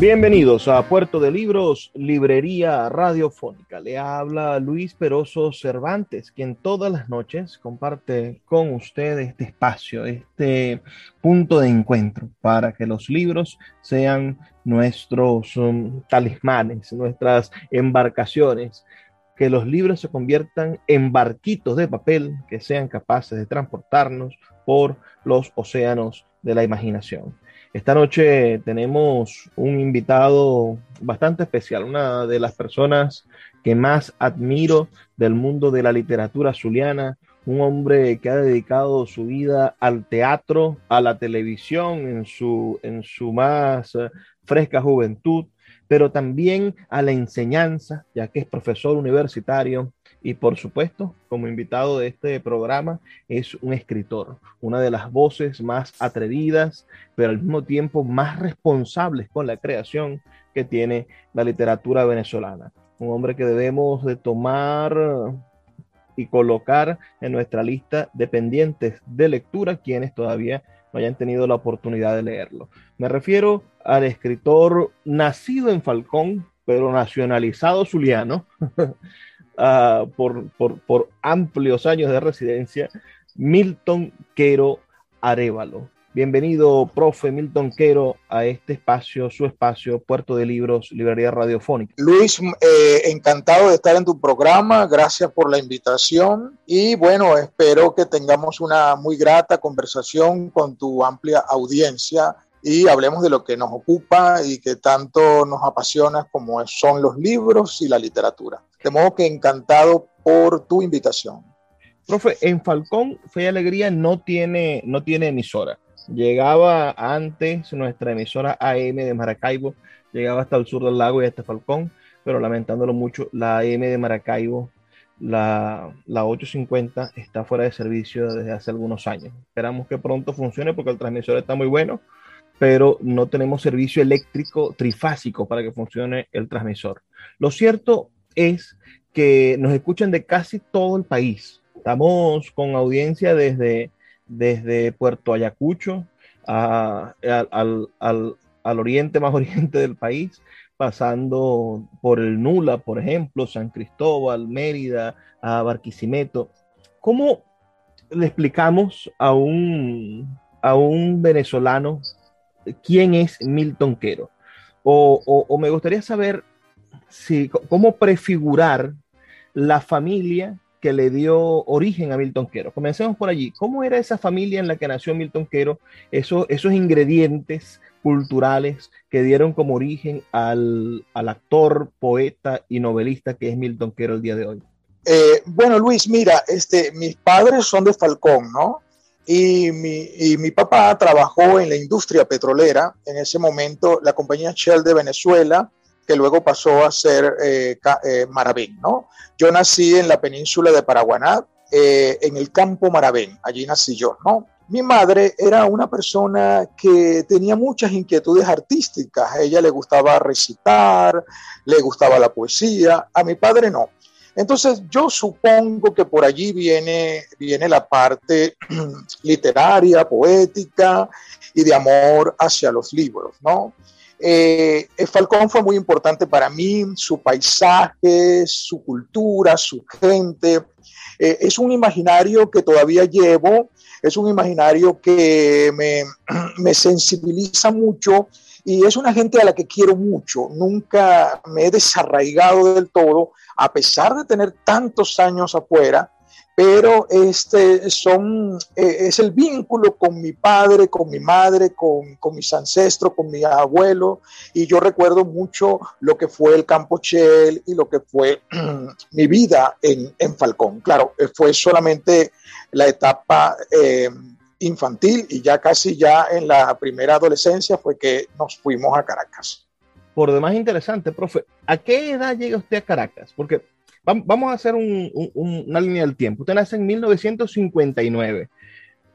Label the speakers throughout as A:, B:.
A: Bienvenidos a Puerto de Libros, Librería Radiofónica. Le habla Luis Peroso Cervantes, quien todas las noches comparte con usted este espacio, este punto de encuentro para que los libros sean nuestros um, talismanes, nuestras embarcaciones, que los libros se conviertan en barquitos de papel que sean capaces de transportarnos por los océanos de la imaginación. Esta noche tenemos un invitado bastante especial, una de las personas que más admiro del mundo de la literatura zuliana, un hombre que ha dedicado su vida al teatro, a la televisión en su, en su más eh, fresca juventud, pero también a la enseñanza, ya que es profesor universitario, y por supuesto, como invitado de este programa, es un escritor, una de las voces más atrevidas, pero al mismo tiempo más responsables con la creación que tiene la literatura venezolana. Un hombre que debemos de tomar y colocar en nuestra lista de pendientes de lectura quienes todavía no hayan tenido la oportunidad de leerlo. Me refiero al escritor nacido en Falcón, pero nacionalizado zuliano, Por, por, amplios años de residencia, Milton Quero Arevalo. Bienvenido, profe Milton Quero, a este espacio, su espacio, Puerto de Libros, Librería Radiofónica.
B: Luis, eh, encantado de estar en tu programa, gracias por la invitación y bueno, espero que tengamos una muy grata conversación con tu amplia audiencia y hablemos de lo que nos ocupa y que tanto nos apasiona como son los libros y la literatura. De modo que encantado por tu invitación.
A: Profe, en Falcón Fe y Alegría no tiene, no tiene emisora. Llegaba antes nuestra emisora AM de Maracaibo, llegaba hasta el sur del lago y hasta Falcón, pero lamentándolo mucho, la AM de Maracaibo, la, la 850, está fuera de servicio desde hace algunos años. Esperamos que pronto funcione porque el transmisor está muy bueno, pero no tenemos servicio eléctrico trifásico para que funcione el transmisor. Lo cierto es que nos escuchan de casi todo el país. Estamos con audiencia desde, desde Puerto Ayacucho al, al, oriente más oriente del país, pasando por el Nula, por ejemplo, San Cristóbal, Mérida, a Barquisimeto. ¿Cómo le explicamos a un, a un venezolano quién es Milton Quero? O, me gustaría saber sí, cómo prefigurar la familia que le dio origen a Milton Quero. Comencemos por allí. ¿Cómo era esa familia en la que nació Milton Quero? Eso, esos ingredientes culturales que dieron como origen al, actor, poeta y novelista que es Milton Quero el día de hoy.
B: Eh, bueno, Luis, mira, este, mis padres son de Falcón, ¿no? Y mi, y mi, papá trabajó en la industria petrolera, en ese momento la compañía Shell de Venezuela, que luego pasó a ser eh, eh, ¿no? Yo nací en la península de Paraguaná, eh, en el campo Maravén, allí nací yo, ¿no? Mi madre era una persona que tenía muchas inquietudes artísticas. A ella le gustaba recitar, le gustaba la poesía, a mi padre no. Entonces yo supongo que por allí viene, viene la parte literaria, poética y de amor hacia los libros, ¿no? Eh, Falcón fue muy importante para mí, su paisaje, su cultura, su gente. Eh, es un imaginario que todavía llevo, es un imaginario que me, me sensibiliza mucho y es una gente a la que quiero mucho. Nunca me he desarraigado del todo, a pesar de tener tantos años afuera, pero este son, eh, es el vínculo con mi padre, con mi madre, con, con, mis ancestros, con mi abuelo, y yo recuerdo mucho lo que fue el Campo Chel y lo que fue mi vida en, en, Falcón. Claro, eh, fue solamente la etapa eh, infantil y ya casi ya en la primera adolescencia fue que nos fuimos a Caracas.
A: Por demás interesante, profe, ¿a qué edad llega usted a Caracas? Porque vamos a hacer una línea del tiempo. Usted nace en 1959,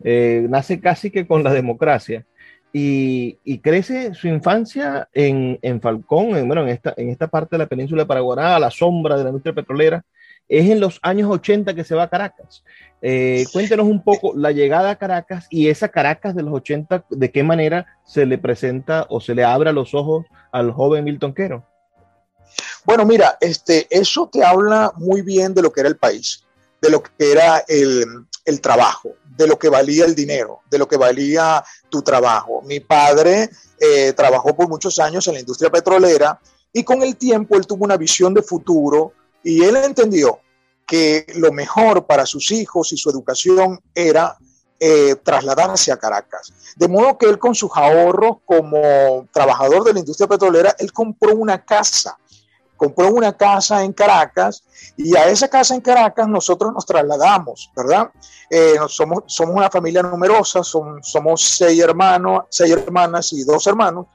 A: eh, nace casi que con la democracia y, crece su infancia en, Falcón, en, bueno, en esta, en esta parte de la península de a la sombra de la industria petrolera. Es en los años 80 que se va a Caracas. Eh, cuéntenos un poco la llegada a Caracas y esa Caracas de los 80, de qué manera se le presenta o se le abre los ojos al joven Milton Quero.
B: Bueno, mira, este, eso te habla muy bien de lo que era el país, de lo que era el, trabajo, de lo que valía el dinero, de lo que valía tu trabajo. Mi padre eh, trabajó por muchos años en la industria petrolera y con el tiempo él tuvo una visión de futuro y él entendió que lo mejor para sus hijos y su educación era eh, trasladarse a Caracas. De modo que él con sus ahorros como trabajador de la industria petrolera, él compró una casa compró una casa en Caracas y a esa casa en Caracas nosotros nos trasladamos, ¿verdad? Eh, somos, somos una familia numerosa, somos seis hermanos, seis hermanas y dos hermanos.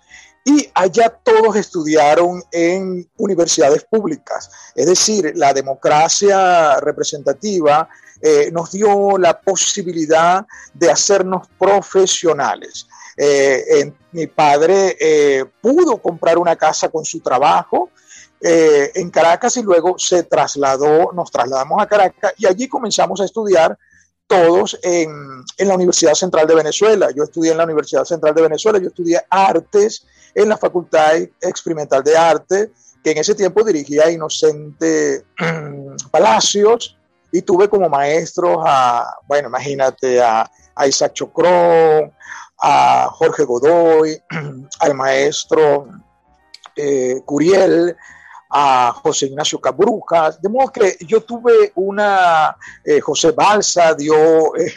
B: Y allá todos estudiaron en universidades públicas. Es decir, la democracia representativa eh, nos dio la posibilidad de hacernos profesionales. Eh, mi padre pudo comprar una casa con su trabajo, eh, en Caracas y luego se trasladó, nos trasladamos a Caracas y allí comenzamos a estudiar todos en, la Universidad Central de Venezuela. Yo estudié en la Universidad Central de Venezuela, yo estudié artes en la Facultad Experimental de Arte, que en ese tiempo dirigía Inocente Palacios y tuve como maestros a, bueno, imagínate, a, a Isaac Chocrón, a Jorge Godoy, al maestro eh, Curiel, a José Ignacio Cabrujas, de modo que yo tuve una, eh, José Balsa dio, eh,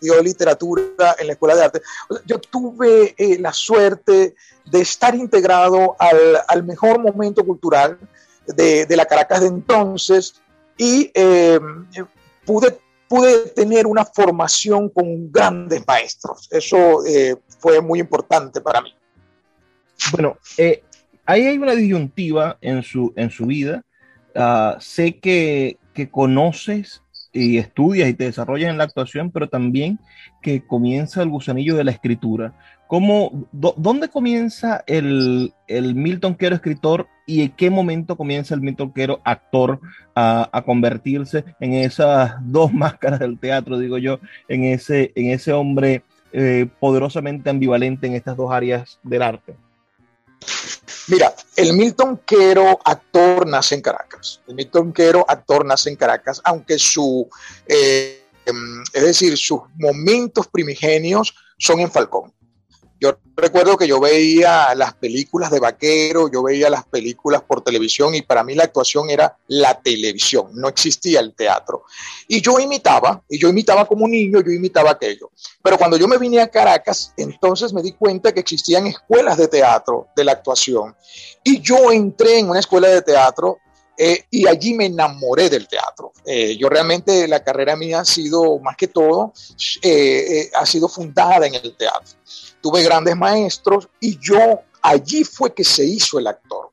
B: dio literatura en la Escuela de Arte, yo tuve eh, la suerte de estar integrado al, al mejor momento cultural de, de, la Caracas de entonces y pude, pude tener una formación con grandes maestros, eso fue muy importante para mí.
A: Bueno, eh, ahí hay una disyuntiva en su, en su vida. Ah, sé que, que conoces y estudias y te desarrollas en la actuación, pero también que comienza el gusanillo de la escritura. ¿Cómo, ¿Dónde comienza el, el, Milton Quero escritor y en qué momento comienza el Milton Quero actor a, a, convertirse en esas dos máscaras del teatro, digo yo, en ese, en ese hombre eh, poderosamente ambivalente en estas dos áreas del arte?
B: Mira, el Milton Quero actor nace en Caracas. El Milton Quero actor nace en Caracas, aunque su, eh, em, es decir, sus momentos primigenios son en Falcón. Yo recuerdo que yo veía las películas de vaquero, yo veía las películas por televisión y para mí la actuación era la televisión, no existía el teatro. Y yo imitaba, y yo imitaba como niño, yo imitaba aquello. Pero cuando yo me vine a Caracas, entonces me di cuenta que existían escuelas de teatro de la actuación. Y yo entré en una escuela de teatro eh, y allí me enamoré del teatro. Eh, yo realmente la carrera mía ha sido, más que todo, eh, ha sido fundada en el teatro tuve grandes maestros y yo allí fue que se hizo el actor.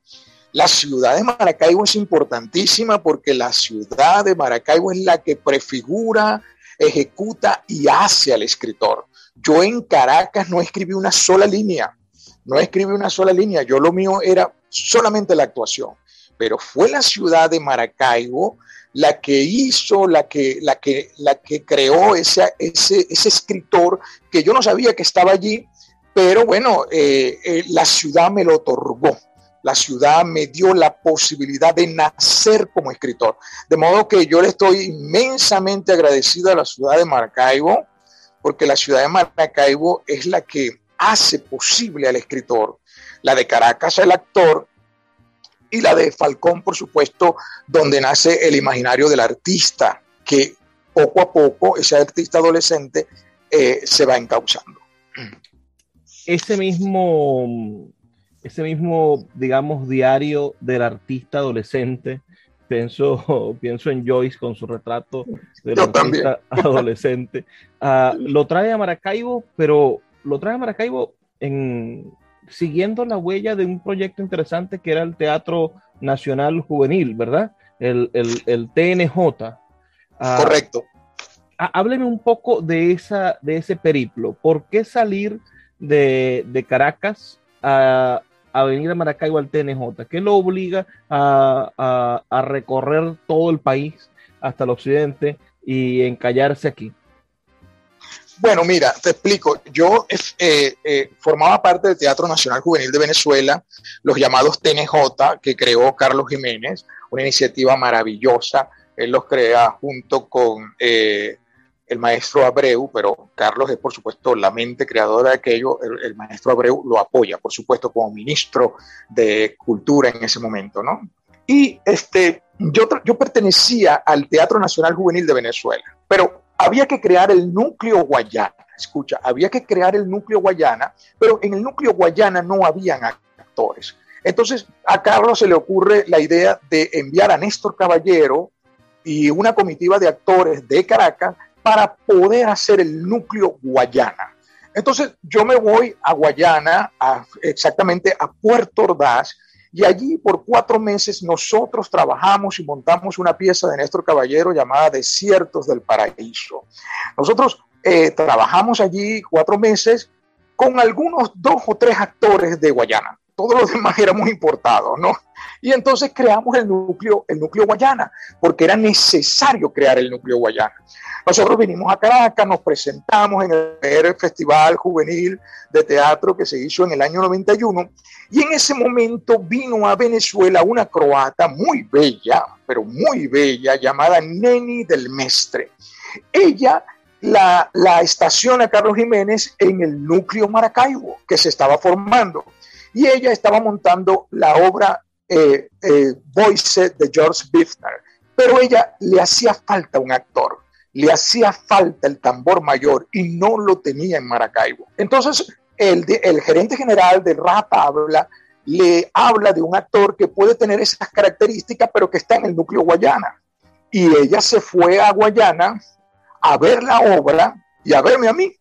B: La ciudad de Maracaibo es importantísima porque la ciudad de Maracaibo es la que prefigura, ejecuta y hace al escritor. Yo en Caracas no escribí una sola línea, no escribí una sola línea, yo lo mío era solamente la actuación, pero fue la ciudad de Maracaibo la que hizo, la que, la que, la que creó ese, ese, escritor que yo no sabía que estaba allí pero bueno, eh, eh, la ciudad me lo otorgó. La ciudad me dio la posibilidad de nacer como escritor. De modo que yo le estoy inmensamente agradecido a la ciudad de Maracaibo, porque la ciudad de Maracaibo es la que hace posible al escritor, la de Caracas el actor y la de Falcón, por supuesto, donde nace el imaginario del artista, que poco a poco ese artista adolescente eh, se va encauzando.
A: Ese mismo, ese mismo, digamos, diario del artista adolescente, pienso, pienso en Joyce con su retrato del artista adolescente, uh, lo trae a Maracaibo, pero lo trae a Maracaibo en, siguiendo la huella de un proyecto interesante que era el Teatro Nacional Juvenil, ¿verdad? El, el, el TNJ.
B: Uh, Correcto.
A: Hábleme un poco de, esa, de ese periplo. ¿Por qué salir de, de Caracas a, a, venir a Maracaibo al TNJ? ¿Qué lo obliga a, a, a recorrer todo el país hasta el occidente y encallarse aquí?
B: Bueno, mira, te explico. Yo eh, eh, formaba parte del Teatro Nacional Juvenil de Venezuela, los llamados TNJ, que creó Carlos Jiménez, una iniciativa maravillosa. Él los crea junto con eh, el maestro Abreu, pero Carlos es, por supuesto, la mente creadora de aquello. El, el, maestro Abreu lo apoya, por supuesto, como ministro de Cultura en ese momento, ¿no? Y este, yo, yo pertenecía al Teatro Nacional Juvenil de Venezuela, pero había que crear el núcleo Guayana. Escucha, había que crear el núcleo Guayana, pero en el núcleo Guayana no habían actores. Entonces a Carlos se le ocurre la idea de enviar a Néstor Caballero y una comitiva de actores de Caracas para poder hacer el núcleo Guayana. Entonces yo me voy a Guayana, exactamente a Puerto Ordaz, y allí por cuatro meses nosotros trabajamos y montamos una pieza de Néstor Caballero llamada Desiertos del Paraíso. Nosotros eh, trabajamos allí cuatro meses con algunos dos o tres actores de Guayana. Todos los demás éramos importados, ¿no? Y entonces creamos el núcleo, el núcleo Guayana, porque era necesario crear el núcleo Guayana. Nosotros vinimos a Caracas, nos presentamos en el Festival Juvenil de Teatro que se hizo en el año 91 y en ese momento vino a Venezuela una croata muy bella, pero muy bella, llamada Neni del Mestre. Ella la, la estaciona Carlos Jiménez en el núcleo Maracaibo que se estaba formando y ella estaba montando la obra eh, eh, Voice de George Biffner, pero ella le hacía falta un actor le hacía falta el tambor mayor y no lo tenía en Maracaibo. Entonces, el, gerente general de Rap habla, le habla de un actor que puede tener esas características, pero que está en el núcleo Guayana. Y ella se fue a Guayana a ver la obra y a verme a mí.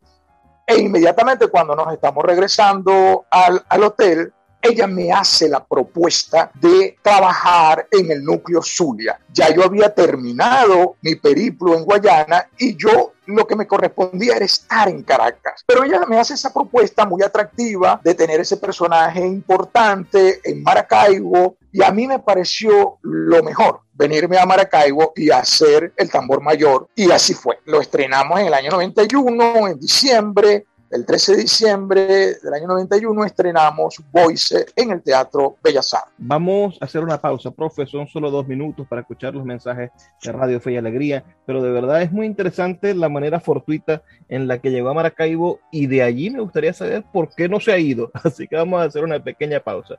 B: E inmediatamente cuando nos estamos regresando al, al hotel, ella me hace la propuesta de trabajar en el núcleo Zulia. Ya yo había terminado mi periplo en Guayana y yo lo que me correspondía era estar en Caracas. Pero ella me hace esa propuesta muy atractiva de tener ese personaje importante en Maracaibo y a mí me pareció lo mejor venirme a Maracaibo y hacer el tambor mayor y así fue. Lo estrenamos en el año 91, en diciembre, el 13 de diciembre del año 91 estrenamos Voice en el Teatro Bellas Artes.
A: Vamos a hacer una pausa, profe, son solo dos minutos para escuchar los mensajes de Radio Fe y Alegría, pero de verdad es muy interesante la manera fortuita en la que llegó a Maracaibo y de allí me gustaría saber por qué no se ha ido. Así que vamos a hacer una pequeña pausa.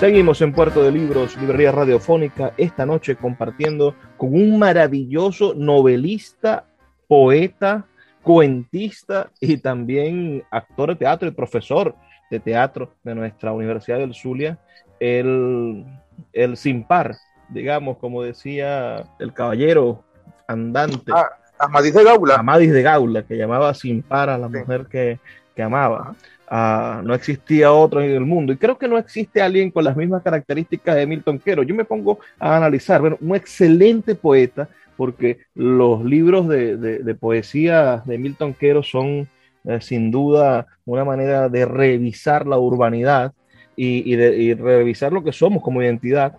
A: Seguimos en Puerto de Libros, Librería Radiofónica, esta noche compartiendo con un maravilloso novelista, poeta, cuentista y también actor de teatro y profesor de teatro de nuestra Universidad del Zulia, el, el sin par, digamos, como decía el caballero andante.
B: Ah, Amadís de Gaula.
A: Amadís de Gaula, que llamaba sin par a la sí. mujer que, que amaba. No existía otro en el mundo. Y creo que no existe alguien con las mismas características de Milton Quero. Yo me pongo a analizar, bueno, un excelente poeta, porque los libros de, de, de poesía de Milton Quero son eh, sin duda una manera de revisar la urbanidad, y, revisar lo que somos como identidad.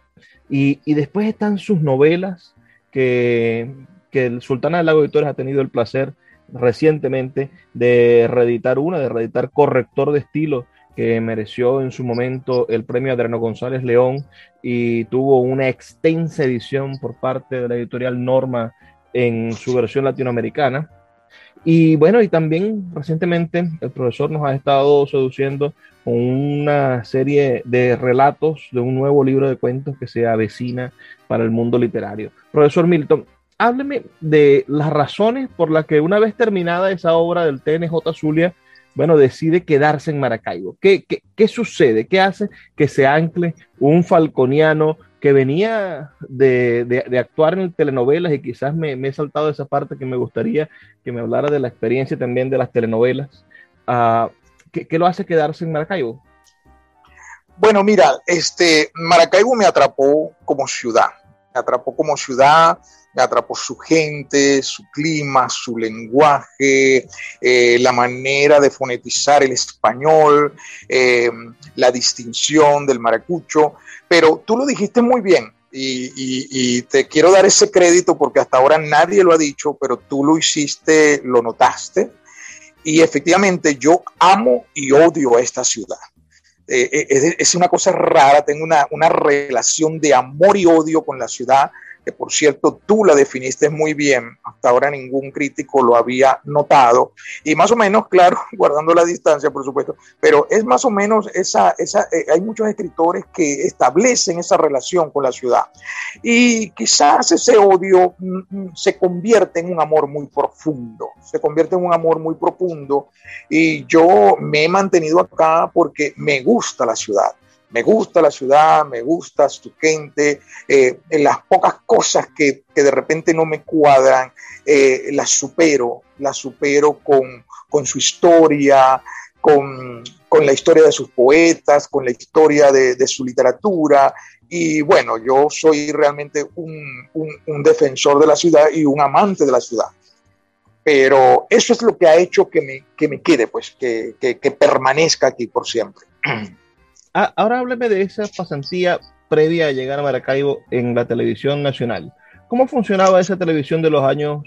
A: Y, después están sus novelas que, que el Sultana del Lago Editores ha tenido el placer recientemente de reeditar una, de reeditar Corrector de Estilo, que mereció en su momento el premio Adriano González León y tuvo una extensa edición por parte de la editorial Norma en su versión latinoamericana. Y bueno, y también recientemente el profesor nos ha estado seduciendo con una serie de relatos de un nuevo libro de cuentos que se avecina para el mundo literario. Profesor Milton, hábleme de las razones por las que una vez terminada esa obra del TNJ Zulia, bueno, decide quedarse en Maracaibo. ¿Qué, qué, sucede? ¿Qué hace que se ancle un falconiano que venía de, actuar en telenovelas y quizás me, he saltado esa parte que me gustaría que me hablara de la experiencia también de las telenovelas? Uh, ¿qué, lo hace quedarse en Maracaibo?
B: Bueno, mira, este, Maracaibo me atrapó como ciudad, atrapó como ciudad, me atrapó su gente, su clima, su lenguaje, eh, la manera de fonetizar el español, eh, la distinción del maracucho. Pero tú lo dijiste muy bien y, te quiero dar ese crédito porque hasta ahora nadie lo ha dicho, pero tú lo hiciste, lo notaste. Y efectivamente yo amo y odio a esta ciudad. Eh, es, una cosa rara, tengo una, una relación de amor y odio con la ciudad que por cierto tú la definiste muy bien, hasta ahora ningún crítico lo había notado, y más o menos, claro, guardando la distancia, por supuesto, pero es más o menos esa, esa eh, hay muchos escritores que establecen esa relación con la ciudad, y quizás ese odio mm, mm, se convierte en un amor muy profundo, se convierte en un amor muy profundo, y yo me he mantenido acá porque me gusta la ciudad me gusta la ciudad, me gusta su gente, eh, las pocas cosas que, de repente no me cuadran, eh, las supero, las supero con, su historia, con, la historia de sus poetas, con la historia de, su literatura. Y bueno, yo soy realmente un, defensor de la ciudad y un amante de la ciudad. Pero eso es lo que ha hecho que me, que me quede, pues, que, que permanezca aquí por siempre.
A: Ah, ahora hábleme de esa pasantía previa a llegar a Maracaibo en la televisión nacional. ¿Cómo funcionaba esa televisión de los años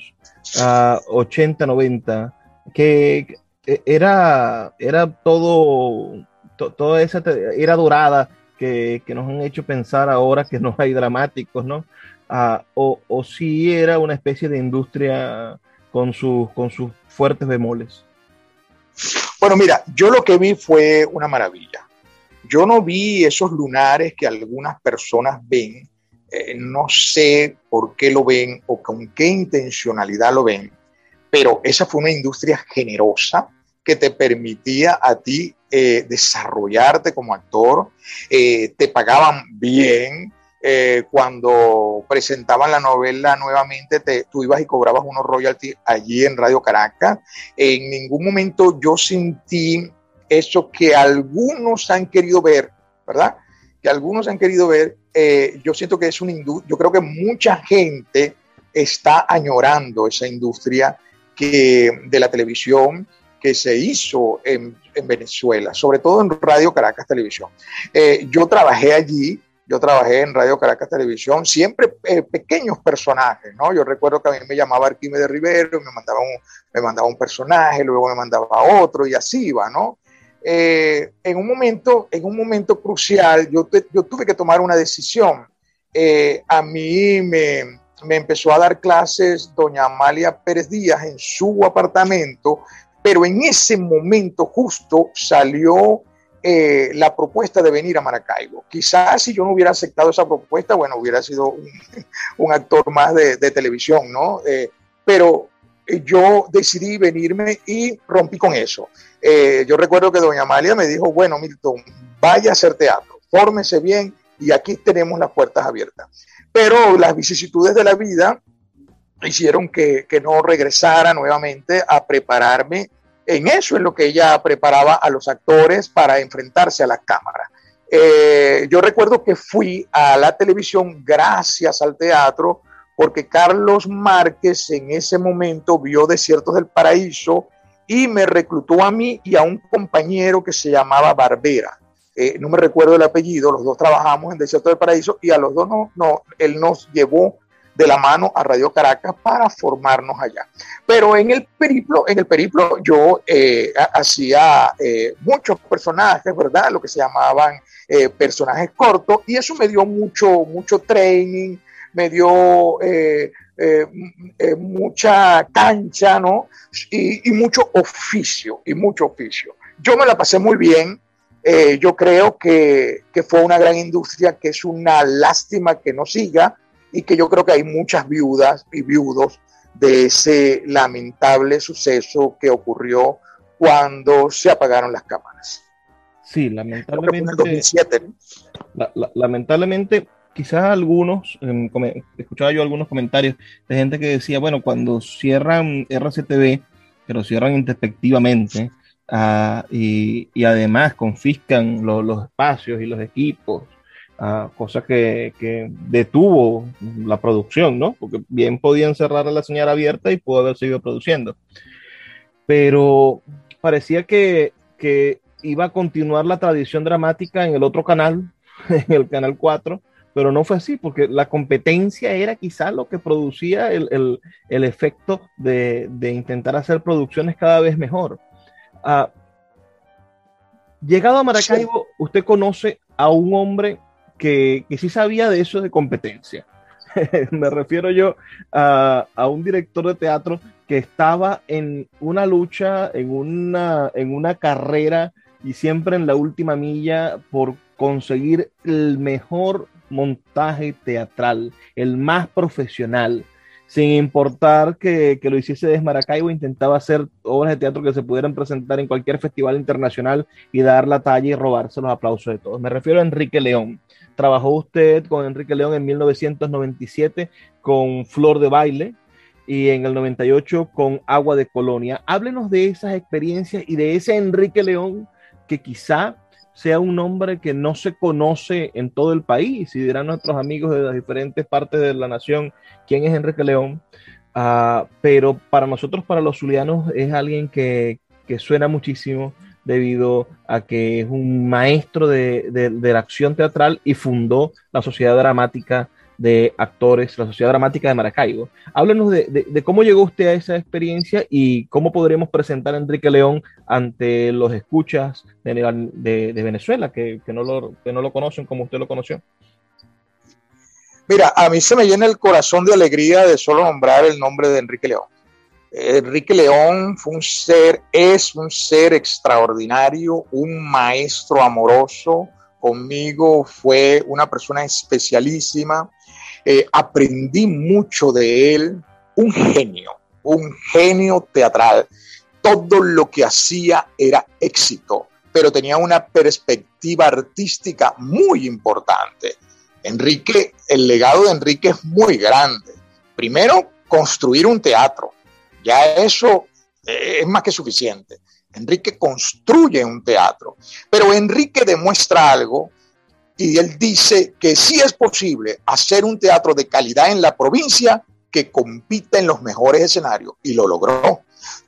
A: 80, ah, 90? Que era, era todo, toda esa era dorada que, nos han hecho pensar ahora que no hay dramáticos, ¿no? Ah, o, o si era una especie de industria con, sus, con sus fuertes bemoles.
B: Bueno, mira, yo lo que vi fue una maravilla. Yo no vi esos lunares que algunas personas ven, eh, no sé por qué lo ven o con qué intencionalidad lo ven, pero esa fue una industria generosa que te permitía a ti eh, desarrollarte como actor, eh, te pagaban bien, cuando presentaban la novela nuevamente, te, tú ibas y cobrabas unos royalties allí en Radio Caracas. En ningún momento yo sentí eso que algunos han querido ver, ¿verdad? Que algunos han querido ver, eh, yo siento que es una industria, yo creo que mucha gente está añorando esa industria que, de la televisión que se hizo en, Venezuela, sobre todo en Radio Caracas Televisión. Eh, yo trabajé allí, yo trabajé en Radio Caracas Televisión, siempre eh, pequeños personajes, ¿no? Yo recuerdo que a mí me llamaba Arquímedes Rivero, me mandaba, un, me mandaba un personaje, luego me mandaba otro y así iba, ¿no? Eh, en, un momento, en un momento crucial, yo, tuve que tomar una decisión. Eh, a mí me, empezó a dar clases doña Amalia Pérez Díaz en su apartamento, pero en ese momento justo salió eh, la propuesta de venir a Maracaibo. Quizás si yo no hubiera aceptado esa propuesta, bueno, hubiera sido un, actor más de televisión, ¿no? pero yo decidí venirme y rompí con eso. Eh, yo recuerdo que doña Amalia me dijo, bueno, Milton, vaya a hacer teatro, fórmese bien y aquí tenemos las puertas abiertas. Pero las vicisitudes de la vida hicieron que, no regresara nuevamente a prepararme en eso, en lo que ella preparaba a los actores para enfrentarse a las cámaras. Eh, yo recuerdo que fui a la televisión gracias al teatro, porque Carlos Márquez en ese momento vio Desiertos del Paraíso y me reclutó a mí y a un compañero que se llamaba Barbera. eh, no me recuerdo el apellido, los dos trabajamos en Desierto del Paraíso y a los dos no, no, él nos llevó de la mano a Radio Caracas para formarnos allá. Pero en el periplo, en el periplo yo eh, hacía eh, muchos personajes, ¿verdad? Lo que se llamaban personajes cortos y eso me dio mucho, mucho training, me dio mucha cancha, ¿no? Y, y mucho oficio, y mucho oficio. Yo me la pasé muy bien, eh, yo creo que, que, fue una gran industria, que es una lástima que no siga y que yo creo que hay muchas viudas y viudos de ese lamentable suceso que ocurrió cuando se apagaron las cámaras.
A: Sí, lamentablemente. 2007, lamentablemente, quizás algunos, em, escuchaba yo algunos comentarios de gente que decía, bueno, cuando cierran RCTV, que lo cierran introspectivamente, Ah, y, además confiscan los espacios y los equipos, uh, cosa que, detuvo la producción, ¿no? Porque bien podían cerrar la señal abierta y pudo haber seguido produciendo. Pero parecía que, iba a continuar la tradición dramática en el otro canal, en el canal 4, pero no fue así, porque la competencia era quizá lo que producía el, efecto de, de, intentar hacer producciones cada vez mejor. Ah, llegado a Maracaibo, usted conoce a un hombre que, que sí sabía de eso de competencia. Me refiero yo a, un director de teatro que estaba en una lucha, en una, en una carrera y siempre en la última milla por conseguir el mejor montaje teatral, el más profesional, sin importar que, lo hiciese desde Maracaibo, intentaba hacer obras de teatro que se pudieran presentar en cualquier festival internacional y dar la talla y robarse los aplausos de todos. Me refiero a Enrique León. Trabajó usted con Enrique León en 1997 con Flor de Baile y en el 98 con Agua de Colonia. Háblenos de esas experiencias y de ese Enrique León que quizá sea un nombre que no se conoce en todo el país. Y dirán nuestros amigos de las diferentes partes de la nación quién es Enrique León. Ah, pero para nosotros, para los zulianos, es alguien que, suena muchísimo debido a que es un maestro de, de, la acción teatral y fundó la Sociedad Dramática de actores, la Sociedad Dramática de Maracaibo. Háblenos de, cómo llegó usted a esa experiencia y cómo podremos presentar a Enrique León ante los escuchas de, Venezuela, que, no lo, que no lo conocen como usted lo conoció.
B: Mira, a mí se me llena el corazón de alegría de solo nombrar el nombre de Enrique León. Enrique León fue un ser, es un ser extraordinario, un maestro amoroso. Conmigo fue una persona especialísima. Eh, aprendí mucho de él, un genio, un genio teatral. Todo lo que hacía era éxito, pero tenía una perspectiva artística muy importante. Enrique, el legado de Enrique es muy grande. Primero, construir un teatro. Ya eso eh, es más que suficiente. Enrique construye un teatro, pero Enrique demuestra algo y él dice que sí es posible hacer un teatro de calidad en la provincia que compita en los mejores escenarios y lo logró.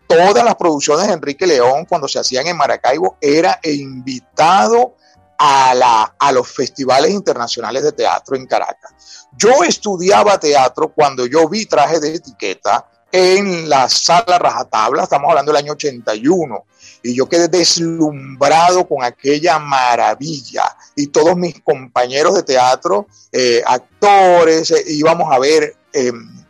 B: Todas las producciones de Enrique León cuando se hacían en Maracaibo era invitado a, la, a los festivales internacionales de teatro en Caracas. Yo estudiaba teatro cuando yo vi traje de etiqueta en la sala Rajatabla, estamos hablando del año 81, y yo quedé deslumbrado con aquella maravilla. Y todos mis compañeros de teatro, eh, actores, eh, íbamos a ver, em,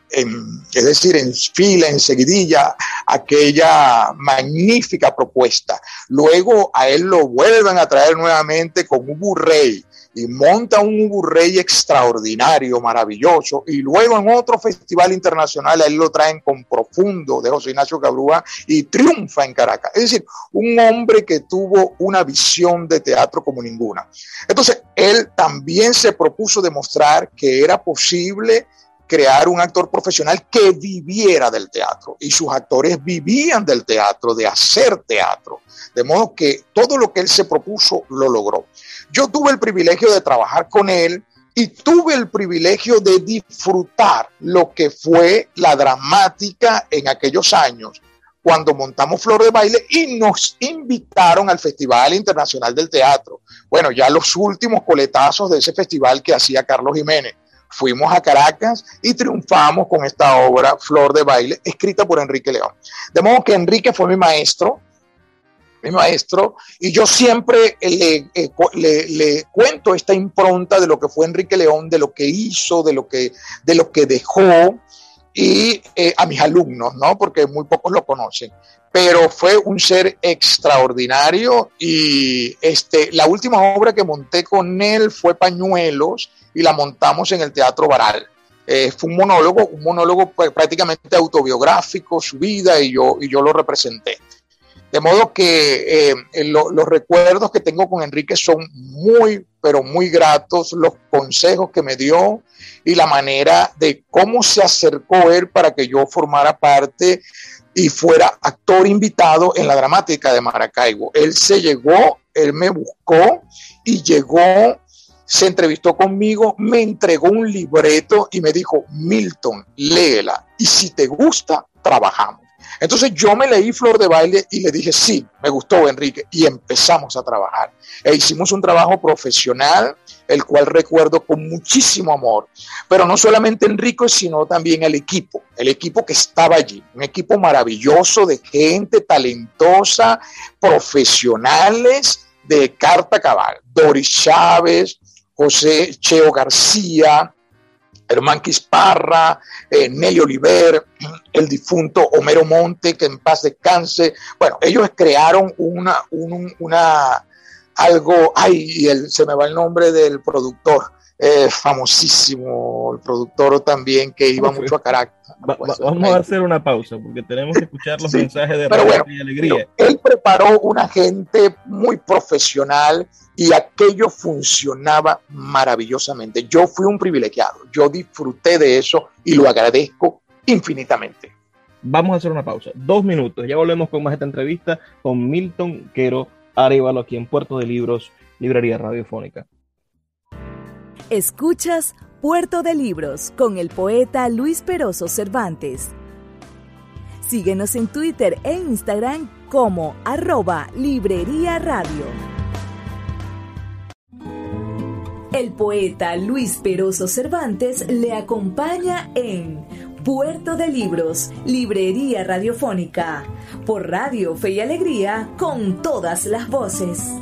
B: es decir, en fila, en seguidilla, aquella magnífica propuesta. Luego a él lo vuelven a traer nuevamente con un Rey y monta un Rey extraordinario, maravilloso, y luego en otro festival internacional a él lo traen con profundo de José Ignacio Cabrúa y triunfa en Caracas. Es decir, un hombre que tuvo una visión de teatro como ninguna. Entonces, él también se propuso demostrar que era posible crear un actor profesional que viviera del teatro y sus actores vivían del teatro, de hacer teatro. De modo que todo lo que él se propuso lo logró. Yo tuve el privilegio de trabajar con él y tuve el privilegio de disfrutar lo que fue la dramática en aquellos años, cuando montamos Flor de Baile y nos invitaron al Festival Internacional del Teatro. Bueno, ya los últimos coletazos de ese festival que hacía Carlos Jiménez. Fuimos a Caracas y triunfamos con esta obra Flor de Baile, escrita por Enrique León. De modo que Enrique fue mi maestro, mi maestro, y yo siempre le, eh, le, le, cuento esta impronta de lo que fue Enrique León, de lo que hizo, de lo que, de lo que dejó, y eh, a mis alumnos, ¿no? Porque muy pocos lo conocen. Pero fue un ser extraordinario y este, la última obra que monté con él fue Pañuelos y la montamos en el Teatro Baral. Eh, fue un monólogo, un monólogo prácticamente autobiográfico, su vida y yo, y yo lo representé. De modo que eh, los recuerdos que tengo con Enrique son muy, pero muy gratos, los consejos que me dio y la manera de cómo se acercó él para que yo formara parte y fuera actor invitado en la dramática de Maracaibo. Él se llegó, él me buscó y llegó, se entrevistó conmigo, me entregó un libreto y me dijo, Milton, léela y si te gusta, trabajamos. Entonces yo me leí Flor de Baile y le dije, sí, me gustó Enrique, y empezamos a trabajar. E hicimos un trabajo profesional, el cual recuerdo con muchísimo amor, pero no solamente Enrique, sino también el equipo, el equipo que estaba allí, un equipo maravilloso de gente talentosa, profesionales de carta cabal, Doris Chávez, José Cheo García, Germán Quisparra, eh, Nelly Oliver, el difunto Homero Monte, que en paz descanse. Bueno, ellos crearon una, una algo, ay, el, se me va el nombre del productor, eh, famosísimo, el productor también que iba mucho a Caracas.
A: vamos a hacer una pausa porque tenemos que escuchar los mensajes de
B: bueno, y alegría. Él preparó una gente muy profesional y aquello funcionaba maravillosamente. Yo fui un privilegiado, yo disfruté de eso y lo agradezco infinitamente.
A: Vamos a hacer una pausa, dos minutos, ya volvemos con más esta entrevista con Milton Quero Arevalo aquí en Puerto de Libros, Librería Radiofónica.
C: Escuchas Puerto de Libros con el poeta Luis Peroso Cervantes. Síguenos en Twitter e Instagram como arroba Librería Radio. El poeta Luis Peroso Cervantes le acompaña en Puerto de Libros, Librería Radiofónica, por Radio Fe y Alegría, con todas las voces.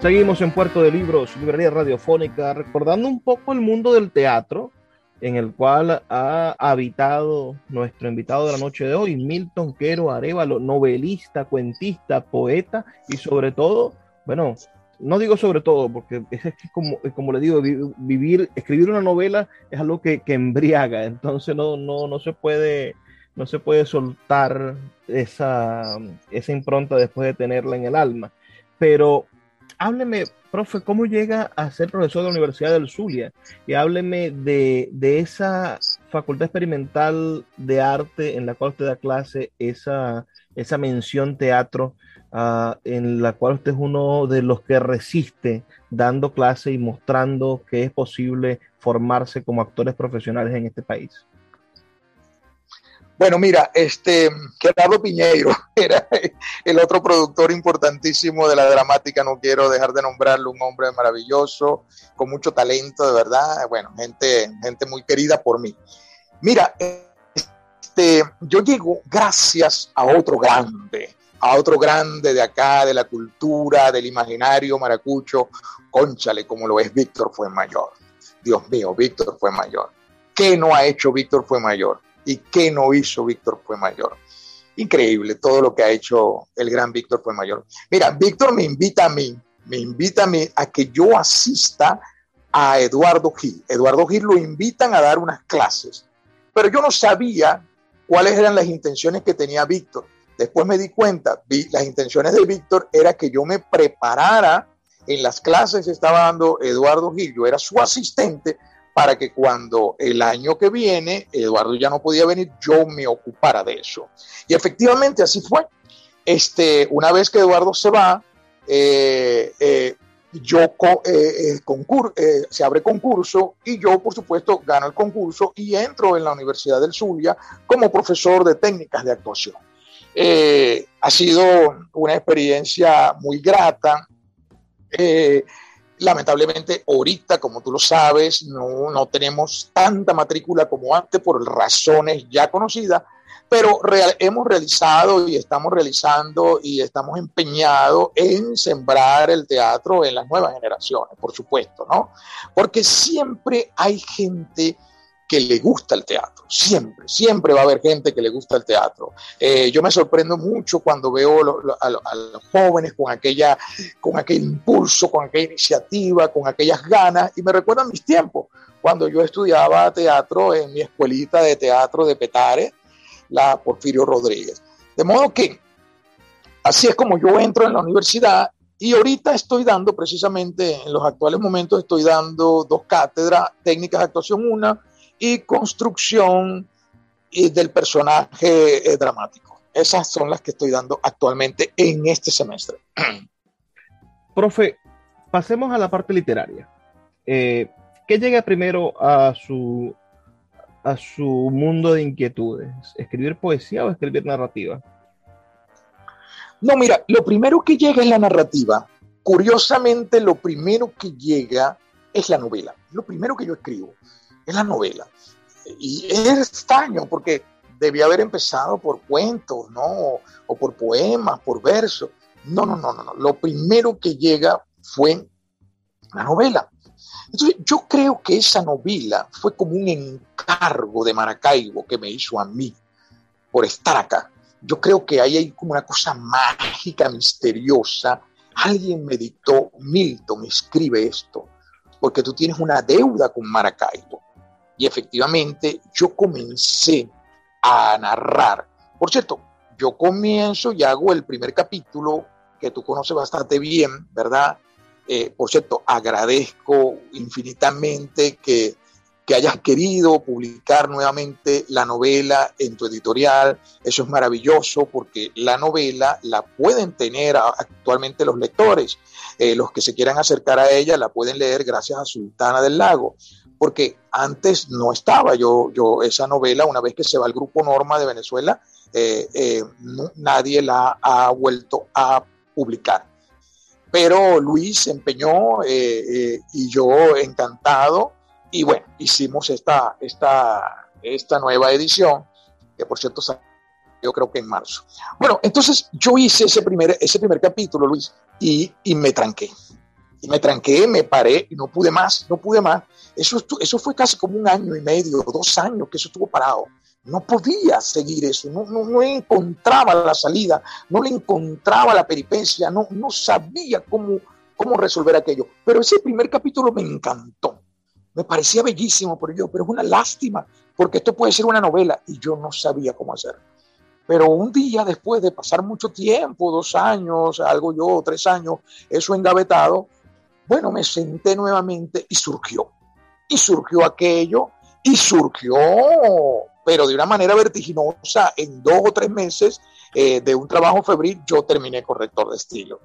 A: Seguimos en Puerto de Libros, Librería Radiofónica, recordando un poco el mundo del teatro en el cual ha habitado nuestro invitado de la noche de hoy, Milton Quero Arevalo, novelista, cuentista, poeta y sobre todo, bueno, no digo sobre todo, porque es, como, como le digo, vivir, escribir una novela es algo que, que embriaga, entonces no, no, no se puede no se puede soltar esa, esa impronta después de tenerla en el alma. Pero hábleme, profe, ¿cómo llega a ser profesor de la Universidad del Zulia? Y hábleme de, esa facultad experimental de arte en la cual usted da clase, esa, esa mención teatro, ah, en la cual usted es uno de los que resiste dando clase y mostrando que es posible formarse como actores profesionales en este país.
B: Bueno, mira, este Gerardo Piñeiro era el otro productor importantísimo de la dramática, no quiero dejar de nombrarlo, un hombre maravilloso, con mucho talento, de verdad, bueno, gente, gente muy querida por mí. Mira, este, yo llego gracias a otro grande, a otro grande de acá, de la cultura, del imaginario maracucho, conchale, como lo es Víctor fue mayor. Dios mío, Víctor fue mayor. ¿Qué no ha hecho Víctor fue mayor? ¿Y qué no hizo Víctor fue mayor? Increíble todo lo que ha hecho el gran Víctor fue mayor. Mira, Víctor me invita a mí, me invita a mí a que yo asista a Eduardo Gil. Eduardo Gil lo invitan a dar unas clases, pero yo no sabía cuáles eran las intenciones que tenía Víctor. Después me di cuenta, vi, las intenciones de Víctor era que yo me preparara en las clases que estaba dando Eduardo Gil, yo era su asistente para que cuando el año que viene Eduardo ya no podía venir, yo me ocupara de eso. Y efectivamente así fue. Este, una vez que Eduardo se va, eh, eh, yo eh, eh, se abre concurso y yo, por supuesto, gano el concurso y entro en la Universidad del Zulia como profesor de técnicas de actuación. Ha sido una experiencia muy grata. Lamentablemente, ahorita, como tú lo sabes, no, no tenemos tanta matrícula como antes por razones ya conocidas, pero hemos realizado y estamos realizando y estamos empeñados en sembrar el teatro en las nuevas generaciones, por supuesto, ¿no? Porque siempre hay gente que le gusta el teatro, siempre, siempre va a haber gente que le gusta el teatro. Eh, yo me sorprendo mucho cuando veo a, los jóvenes con, aquella, con aquel impulso, con aquella iniciativa, con aquellas ganas, y me recuerdan mis tiempos, cuando yo estudiaba teatro en mi escuelita de teatro de Petare, la Porfirio Rodríguez. De modo que así es como yo entro en la universidad y ahorita estoy dando, precisamente en los actuales momentos, estoy dando dos cátedras, técnicas de actuación una y construcción del personaje eh, dramático. Esas son las que estoy dando actualmente en este semestre.
A: Profe, pasemos a la parte literaria. Eh, ¿Qué llega primero a su a su mundo de inquietudes? ¿Escribir poesía o escribir narrativa?
B: No, mira, lo primero que llega es la narrativa. Curiosamente, lo primero que llega es la novela. Lo primero que yo escribo es la novela. Y es extraño porque debía haber empezado por cuentos, ¿no? O por poemas, por versos. No, no, no, no, no. Lo primero que llega fue la novela. Entonces, yo creo que esa novela fue como un encargo de Maracaibo que me hizo a mí por estar acá. Yo creo que ahí hay como una cosa mágica, misteriosa. Alguien me dictó, Milton, escribe esto, porque tú tienes una deuda con Maracaibo. Y efectivamente yo comencé a narrar. Por cierto, yo comienzo y hago el primer capítulo que tú conoces bastante bien, ¿verdad? Eh, por cierto, agradezco infinitamente que, que hayas querido publicar nuevamente la novela en tu editorial. Eso es maravilloso porque la novela la pueden tener actualmente los lectores. Eh, los que se quieran acercar a ella la pueden leer gracias a Sultana del Lago. Porque antes no estaba yo, yo esa novela, una vez que se va al Grupo Norma de Venezuela, eh, nadie la ha vuelto a publicar. Pero Luis se empeñó eh, eh, y yo encantado. Y bueno, hicimos esta, esta, esta nueva edición, que por cierto yo creo que en marzo. Bueno, entonces yo hice ese primer, ese primer capítulo, Luis, y, y me tranqué. Y me tranqué, me paré y no pude más, no pude más. Eso, eso fue casi como un año y medio, dos años que eso estuvo parado no podía seguir eso, no, no, encontraba la salida, no le encontraba la peripecia, no, no sabía cómo, cómo resolver aquello. Pero ese primer capítulo me encantó, me parecía bellísimo, pero yo, pero es una lástima, porque esto puede ser una novela y yo no sabía cómo hacer. Pero un día después de pasar mucho tiempo, dos años, algo yo, tres años, eso engavetado, bueno, me senté nuevamente y surgió. Y surgió aquello, y surgió pero de una manera vertiginosa, en dos o tres meses eh, de un trabajo febril, yo terminé corrector de estilo.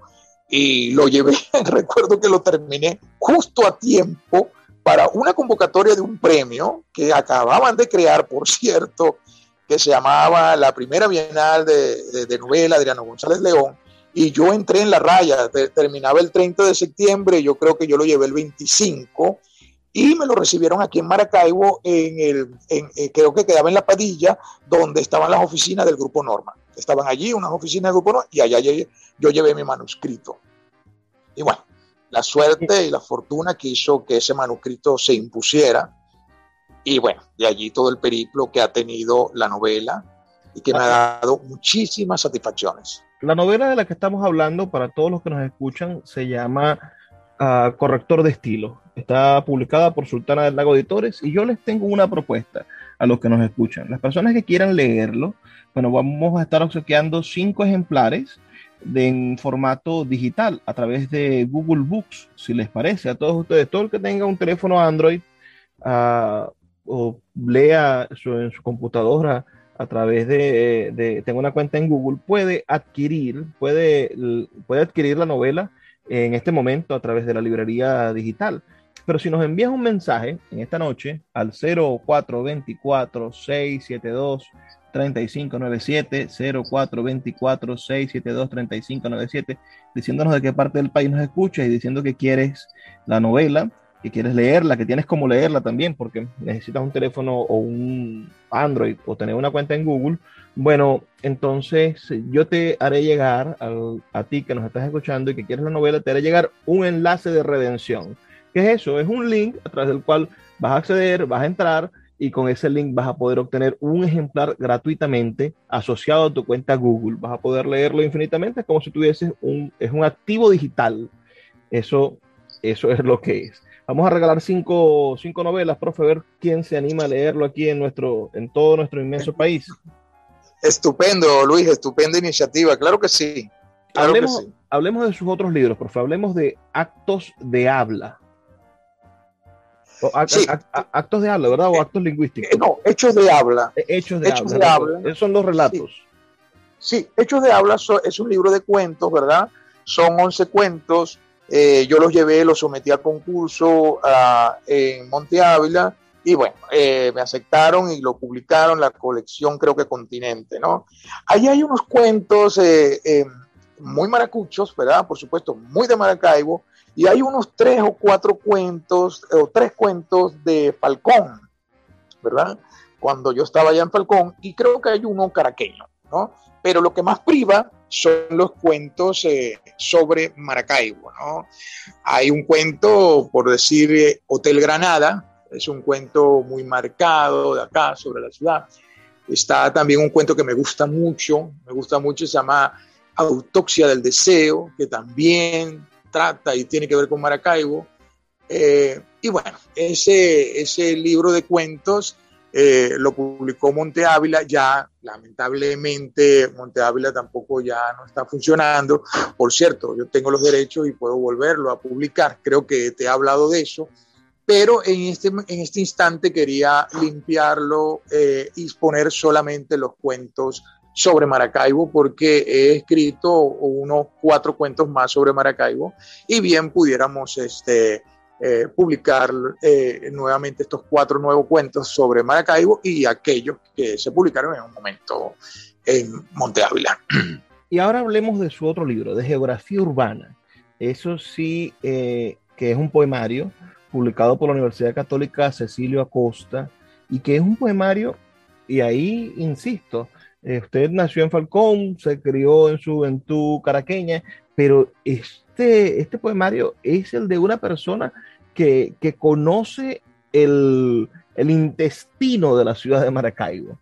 B: Y lo llevé, recuerdo que lo terminé justo a tiempo para una convocatoria de un premio que acababan de crear, por cierto, que se llamaba la primera Bienal de, de, novela Adriano González León, y yo entré en la raya, terminaba el 30 de septiembre, yo creo que yo lo llevé el 25, y me lo recibieron aquí en Maracaibo, en el, eh, creo que quedaba en La Padilla, donde estaban las oficinas del Grupo Norma. Estaban allí unas oficinas del Grupo Norma y allá yo, llevé mi manuscrito. Y bueno, la suerte y la fortuna que hizo que ese manuscrito se impusiera. Y bueno, de allí todo el periplo que ha tenido la novela y que me ha dado muchísimas satisfacciones.
A: La novela de la que estamos hablando, para todos los que nos escuchan, se llama ah, Corrector de Estilo. Está publicada por Sultana del Lago Editores y yo les tengo una propuesta a los que nos escuchan. Las personas que quieran leerlo, bueno, vamos a estar obsequiando cinco ejemplares de, en formato digital a través de Google Books, si les parece a todos ustedes. Todo el que tenga un teléfono Android uh, o lea en su computadora a través de, tengo una cuenta en Google, puede adquirir, puede, puede adquirir la novela en este momento a través de la librería digital. Pero si nos envías un mensaje en esta noche al 0424-672-3597, 0424-672-3597, diciéndonos de qué parte del país nos escuchas y diciendo que quieres la novela, que quieres leerla, que tienes como leerla también, porque necesitas un teléfono o un Android o tener una cuenta en Google, bueno, entonces yo te haré llegar a ti que nos estás escuchando y que quieres la novela, te haré llegar un enlace de redención ¿Qué es eso? Es un link a través del cual vas a acceder, vas a entrar y con ese link vas a poder obtener un ejemplar gratuitamente asociado a tu cuenta Google. Vas a poder leerlo infinitamente, es como si tuvieses un, es un activo digital. Eso, eso es lo que es. Vamos a regalar cinco, cinco novelas, profe, a ver quién se anima a leerlo aquí en, nuestro, en todo nuestro inmenso país.
B: Estupendo, Luis, estupenda iniciativa, claro que sí.
A: hablemos, hablemos de sus otros libros, profe, hablemos de Actos de Habla actos de habla, ¿verdad? O actos lingüísticos.
B: Eh, no, hechos de habla.
A: Eh, hechos de habla. Esos son los relatos.
B: Sí, Hechos de habla es un libro de cuentos, ¿verdad? Son 11 cuentos. Eh, yo los llevé, los sometí al concurso en Monte Ávila y bueno, me aceptaron y lo publicaron, la colección creo que Continente, ¿no? Ahí hay unos cuentos muy maracuchos, ¿verdad? Por supuesto, muy de Maracaibo, y hay unos tres o cuatro cuentos, o tres cuentos de Falcón, ¿verdad? Cuando yo estaba allá en Falcón, y creo que hay uno caraqueño, ¿no? Pero lo que más priva son los cuentos eh, sobre Maracaibo, ¿no? Hay un cuento, por decir, eh, Hotel Granada, es un cuento muy marcado de acá, sobre la ciudad. Está también un cuento que me gusta mucho, me gusta mucho, se llama Autopsia del Deseo, que también trata y tiene que ver con Maracaibo. Eh, y bueno, ese, ese libro de cuentos eh, lo publicó Monte Ávila, ya lamentablemente Monte Ávila tampoco ya no está funcionando. Por cierto, yo tengo los derechos y puedo volverlo a publicar, creo que te he hablado de eso, pero en este, en este instante quería limpiarlo eh, y poner solamente los cuentos sobre Maracaibo porque he escrito unos cuatro cuentos más sobre Maracaibo y bien pudiéramos este, eh, publicar eh, nuevamente estos cuatro nuevos cuentos sobre Maracaibo y aquellos que se publicaron en un momento en Monte Ávila.
A: Y ahora hablemos de su otro libro, de Geografía Urbana. Eso sí, eh, que es un poemario publicado por la Universidad Católica Cecilio Acosta y que es un poemario, y ahí insisto, usted nació en Falcón, se crió en su juventud caraqueña, pero este, este poemario es el de una persona que, conoce el, intestino de la ciudad de Maracaibo.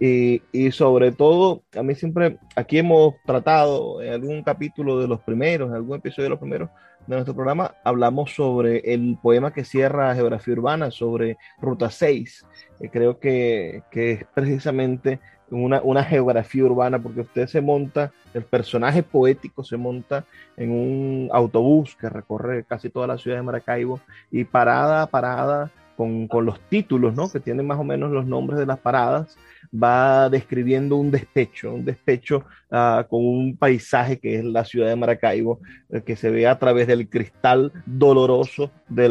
A: Y, y, sobre todo, a mí siempre, aquí hemos tratado en algún capítulo de los primeros, en algún episodio de los primeros de nuestro programa, hablamos sobre el poema que cierra Geografía Urbana, sobre Ruta 6. creo que, que, es precisamente una, geografía urbana, porque usted se monta, el personaje poético se monta en un autobús que recorre casi toda la ciudad de Maracaibo y parada a parada, con, los títulos, ¿no? Que tienen más o menos los nombres de las paradas, va describiendo un despecho, un despecho ah, con un paisaje que es la ciudad de Maracaibo, eh, que se ve a través del cristal doloroso de,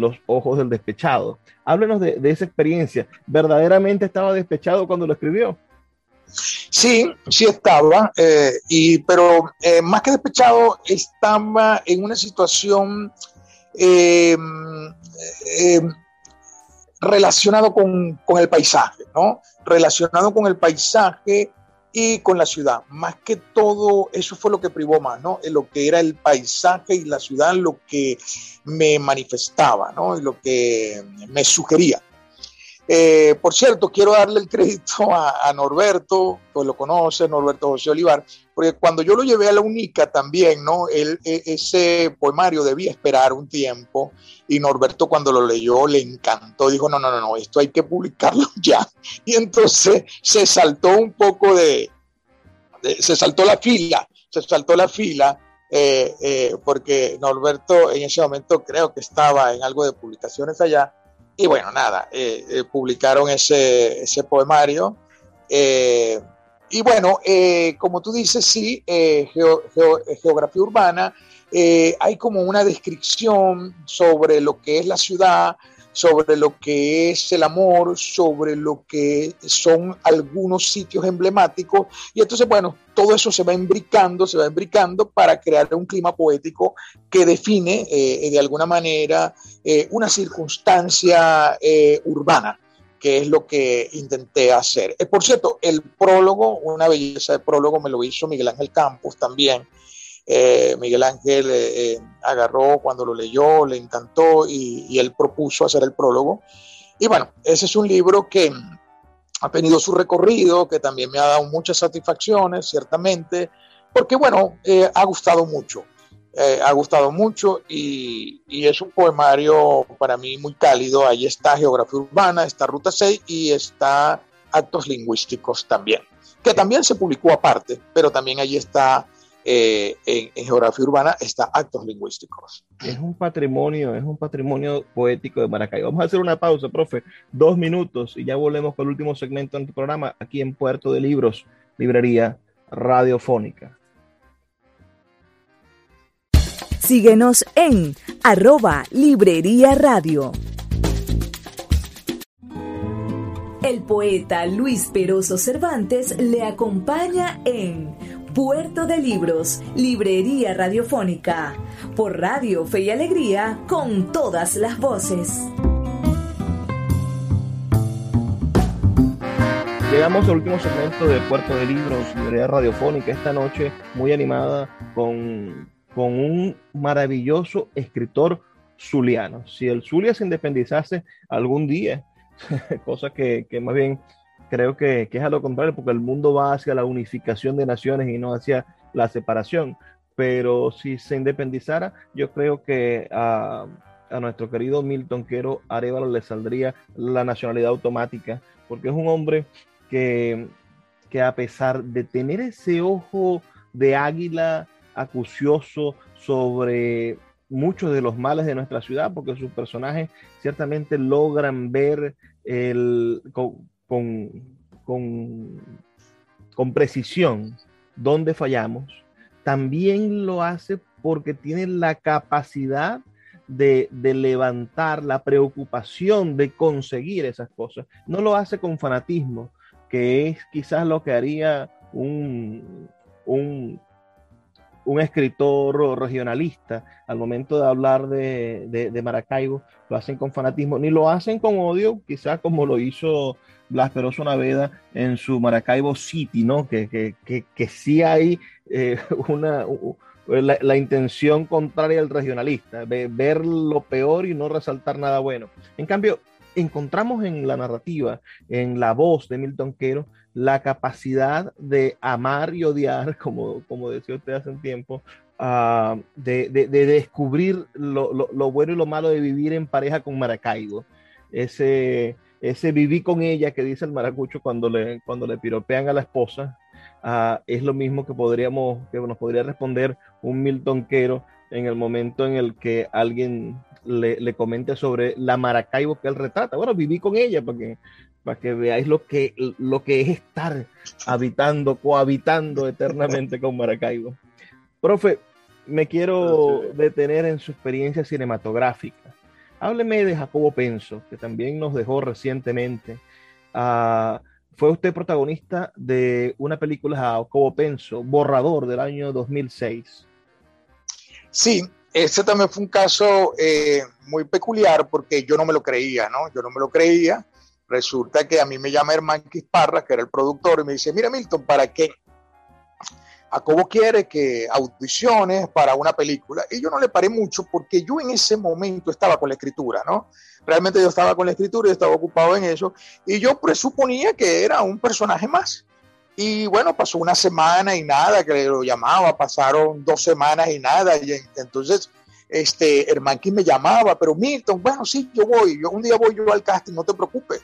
A: los ojos del despechado. Háblenos de, esa experiencia. ¿Verdaderamente estaba despechado cuando lo escribió?
B: Sí, sí estaba, eh, y, pero eh, más que despechado, estaba en una situación relacionado con, con, el paisaje, ¿no? Relacionado con el paisaje y con la ciudad. Más que todo, eso fue lo que privó más, ¿no? Lo que era el paisaje y la ciudad, lo que me manifestaba, ¿no? Y lo que me sugería. Eh, por cierto, quiero darle el crédito a, Norberto, pues lo conoce, Norberto José Olivar, porque cuando yo lo llevé a la UNICA también, ¿no? E, ese poemario debía esperar un tiempo y Norberto cuando lo leyó le encantó, dijo, no, no, no, no, esto hay que publicarlo ya. Y entonces se saltó un poco de, se saltó la fila, se saltó la fila. Eh, eh, porque Norberto en ese momento creo que estaba en algo de publicaciones allá y bueno, nada, eh, eh, publicaron ese, ese poemario. Eh, y bueno, como tú dices, sí, geografía urbana, hay como una descripción sobre lo que es la ciudad, sobre lo que es el amor, sobre lo que son algunos sitios emblemáticos. Y entonces, bueno, todo eso se va embricando, se va embricando para crear un clima poético que define eh, de alguna manera eh, una circunstancia eh, urbana que es lo que intenté hacer. por cierto, el prólogo, una belleza de prólogo, me lo hizo Miguel Ángel Campos también, eh, Miguel Ángel eh, eh, agarró cuando lo leyó, le encantó y, él propuso hacer el prólogo. Y bueno, ese es un libro que ha tenido su recorrido, que también me ha dado muchas satisfacciones, ciertamente, porque bueno, ha gustado mucho. ha gustado mucho y, es un poemario para mí muy cálido. Ahí está Geografía Urbana, está Ruta 6 y está Actos Lingüísticos también, que también se publicó aparte, pero también ahí está eh, en, geografía urbana está actos lingüísticos.
A: Es un patrimonio, es un patrimonio poético de Maracay. Vamos a hacer una pausa, profe, dos minutos y ya volvemos con el último segmento de nuestro programa aquí en Puerto de Libros, Librería Radiofónica.
C: Síguenos en arroba Librería Radio. El poeta Luis Peroso Cervantes le acompaña en Puerto de Libros, Librería Radiofónica, por Radio Fe y Alegría, con todas las voces.
A: Llegamos al último segmento de Puerto de Libros, Librería Radiofónica, esta noche muy animada con, con un maravilloso escritor zuliano. Si el Zulia se independizase algún día, cosa que, que más bien creo que, es a lo contrario, porque el mundo va hacia la unificación de naciones y no hacia la separación. Pero si se independizara, yo creo que a, nuestro querido Milton Quero Arevalo le saldría la nacionalidad automática, porque es un hombre que, que a pesar de tener ese ojo de águila acucioso sobre muchos de los males de nuestra ciudad, porque sus personajes ciertamente logran ver el, con, con, precisión dónde fallamos, también lo hace porque tiene la capacidad de, levantar la preocupación de conseguir esas cosas. No lo hace con fanatismo, que es quizás lo que haría un, un, un escritor regionalista al momento de hablar de, de, Maracaibo, lo hacen con fanatismo, ni lo hacen con odio, quizás como lo hizo Blas Peroso Naveda en su Maracaibo City, ¿no? Que, que, que, que sí hay eh, una, la, intención contraria al regionalista, ver lo peor y no resaltar nada bueno. En cambio, encontramos en la narrativa, en la voz de Milton Quero, la capacidad de amar y odiar, como, como decía usted hace un tiempo, ah, de, de, descubrir lo, lo, bueno y lo malo de vivir en pareja con Maracaibo. Ese, ese viví con ella que dice el maracucho cuando le, cuando le piropean a la esposa, ah, es lo mismo que podríamos, que nos podría responder un Milton Quero en el momento en el que alguien le, le comente sobre la Maracaibo que él retrata. Bueno, viví con ella para que, para que veáis lo que, lo que es estar habitando, cohabitando eternamente con Maracaibo. Profe, me quiero detener en su experiencia cinematográfica. Hábleme de Jacobo Penso, que también nos dejó recientemente. Ah, fue usted protagonista de una película Jacobo Penso, Borrador, del año 2006.
B: Sí, ese también fue un caso eh, muy peculiar porque yo no me lo creía, ¿no? Yo no me lo creía. Resulta que a mí me llama Herman Quisparra, que era el productor, y me dice, mira Milton, ¿para qué? Jacobo quiere que audiciones para una película. Y yo no le paré mucho porque yo en ese momento estaba con la escritura, ¿no? Realmente yo estaba con la escritura y estaba ocupado en eso. Y yo presuponía que era un personaje más. Y bueno, pasó una semana y nada, que lo llamaba, pasaron dos semanas y nada. Y entonces, este, Hermanqui me llamaba, pero Milton, bueno, sí, yo voy, yo un día voy yo al casting, no te preocupes.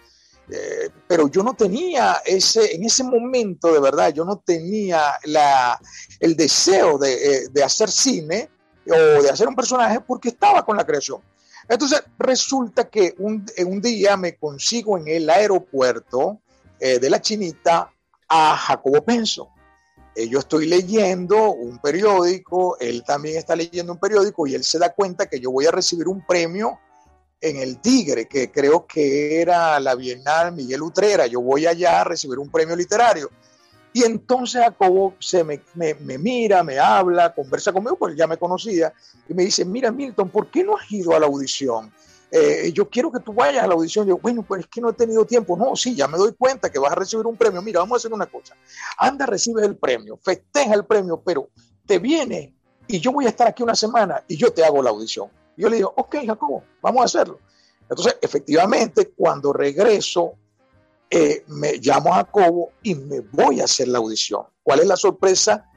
B: Eh, pero yo no tenía ese, en ese momento de verdad, yo no tenía la, el deseo de, eh, de hacer cine o de hacer un personaje porque estaba con la creación. Entonces resulta que un, un día me consigo en el aeropuerto eh, de la Chinita a Jacobo Penso. Eh, yo estoy leyendo un periódico, él también está leyendo un periódico y él se da cuenta que yo voy a recibir un premio en el Tigre, que creo que era la Bienal Miguel Utrera. Yo voy allá a recibir un premio literario. Y entonces Jacobo se me, mira, me habla, conversa conmigo, porque ya me conocía, y me dice, mira Milton, ¿por qué no has ido a la audición? Eh, yo quiero que tú vayas a la audición. Yo, bueno, pues es que no he tenido tiempo. No, sí, ya me doy cuenta que vas a recibir un premio. Mira, vamos a hacer una cosa. Anda, recibes el premio, festeja el premio, pero te viene y yo voy a estar aquí una semana y yo te hago la audición. Yo le digo, ok, Jacobo, vamos a hacerlo. Entonces, efectivamente, cuando regreso eh, me llamo a Jacobo y me voy a hacer la audición. ¿Cuál es la sorpresa?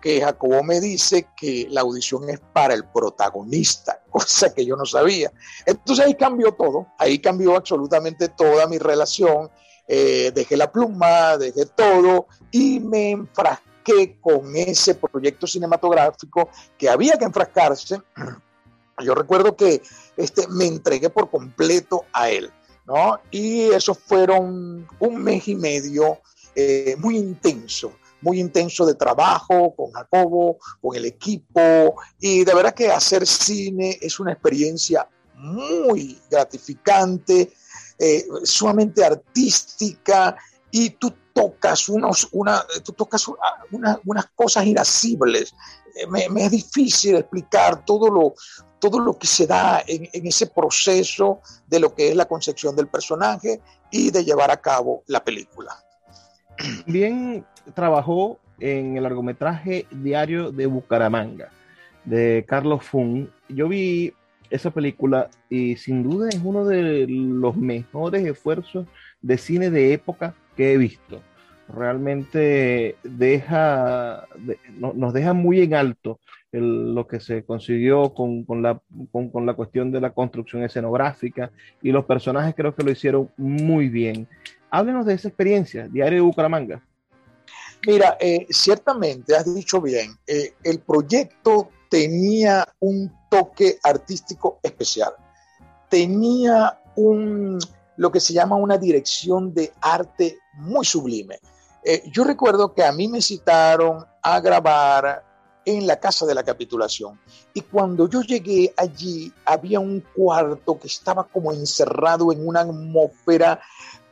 B: Que Jacobo me dice que la audición es para el protagonista, cosa que yo no sabía. Entonces ahí cambió todo, ahí cambió absolutamente toda mi relación. Eh, dejé la pluma, dejé todo y me enfrasqué con ese proyecto cinematográfico que había que enfrascarse. Yo recuerdo que este, me entregué por completo a él. ¿no? Y eso fueron un mes y medio eh, muy intenso, muy intenso de trabajo con Jacobo, con el equipo, y de verdad que hacer cine es una experiencia muy gratificante, eh, sumamente artística, y tú tocas, unos, una, tú tocas unas cosas irascibles. Eh, me, es difícil explicar todo lo, todo lo que se da en, ese proceso de lo que es la concepción del personaje y de llevar a cabo la película.
A: Bien, trabajó en el largometraje Diario de Bucaramanga de Carlos Fun. Yo vi esa película y sin duda es uno de los mejores esfuerzos de cine de época que he visto. Realmente deja, nos deja muy en alto lo que se consiguió con, la, con, la cuestión de la construcción escenográfica y los personajes creo que lo hicieron muy bien. Háblenos de esa experiencia, Diario de Bucaramanga.
B: Mira, eh, ciertamente has dicho bien, eh, el proyecto tenía un toque artístico especial, tenía un, lo que se llama una dirección de arte muy sublime. Eh, yo recuerdo que a mí me citaron a grabar en la casa de la capitulación. Y cuando yo llegué allí, había un cuarto que estaba como encerrado en una atmósfera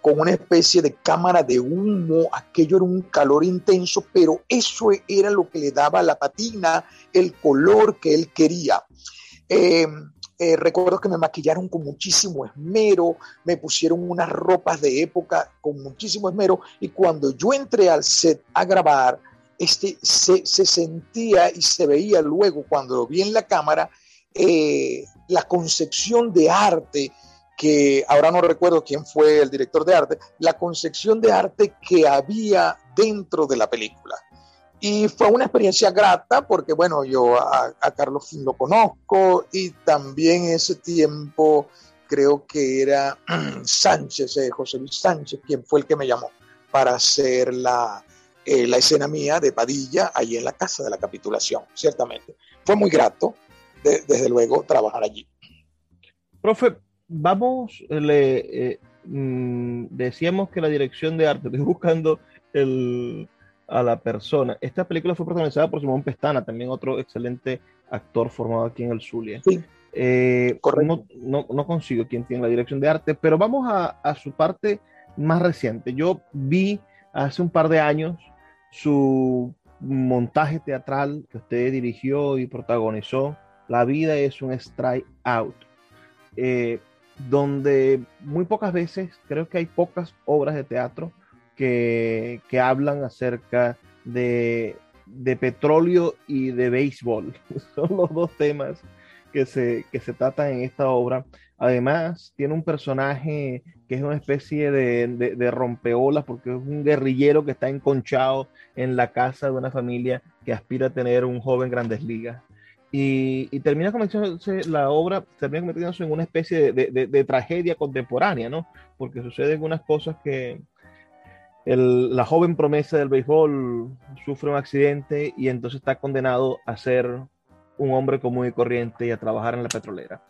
B: con una especie de cámara de humo, aquello era un calor intenso, pero eso era lo que le daba a la patina el color que él quería. Eh, eh, recuerdo que me maquillaron con muchísimo esmero, me pusieron unas ropas de época con muchísimo esmero y cuando yo entré al set a grabar, este, se, sentía y se veía luego cuando lo vi en la cámara eh, la concepción de arte que ahora no recuerdo quién fue el director de arte, la concepción de arte que había dentro de la película. Y fue una experiencia grata porque, bueno, yo a, Carlos Fin lo conozco y también ese tiempo creo que era Sánchez, eh, José Luis Sánchez, quien fue el que me llamó para hacer la, eh, la escena mía de Padilla ahí en la casa de la capitulación, ciertamente. Fue muy grato, desde luego, trabajar allí.
A: Profe, vamos, le, eh, mm, decíamos que la dirección de arte, estoy buscando el, a la persona. Esta película fue protagonizada por Simón Pestana, también otro excelente actor formado aquí en el Zulia. Sí. Eh, no, no, no, consigo quién tiene la dirección de arte, pero vamos a, a, su parte más reciente. Yo vi hace un par de años su montaje teatral que usted dirigió y protagonizó, La vida es un strike out, eh, donde muy pocas veces, creo que hay pocas obras de teatro que, hablan acerca de, de, petróleo y de béisbol. Son los dos temas que se, que se tratan en esta obra. Además, tiene un personaje que es una especie de, de, rompeolas porque es un guerrillero que está enconchado en la casa de una familia que aspira a tener un joven grandes ligas. Y, y termina convirtiéndose la obra, termina convirtiéndose en una especie de, de, tragedia contemporánea, ¿no? Porque suceden unas cosas que el, la joven promesa del béisbol sufre un accidente y entonces está condenado a ser un hombre común y corriente y a trabajar en la petrolera.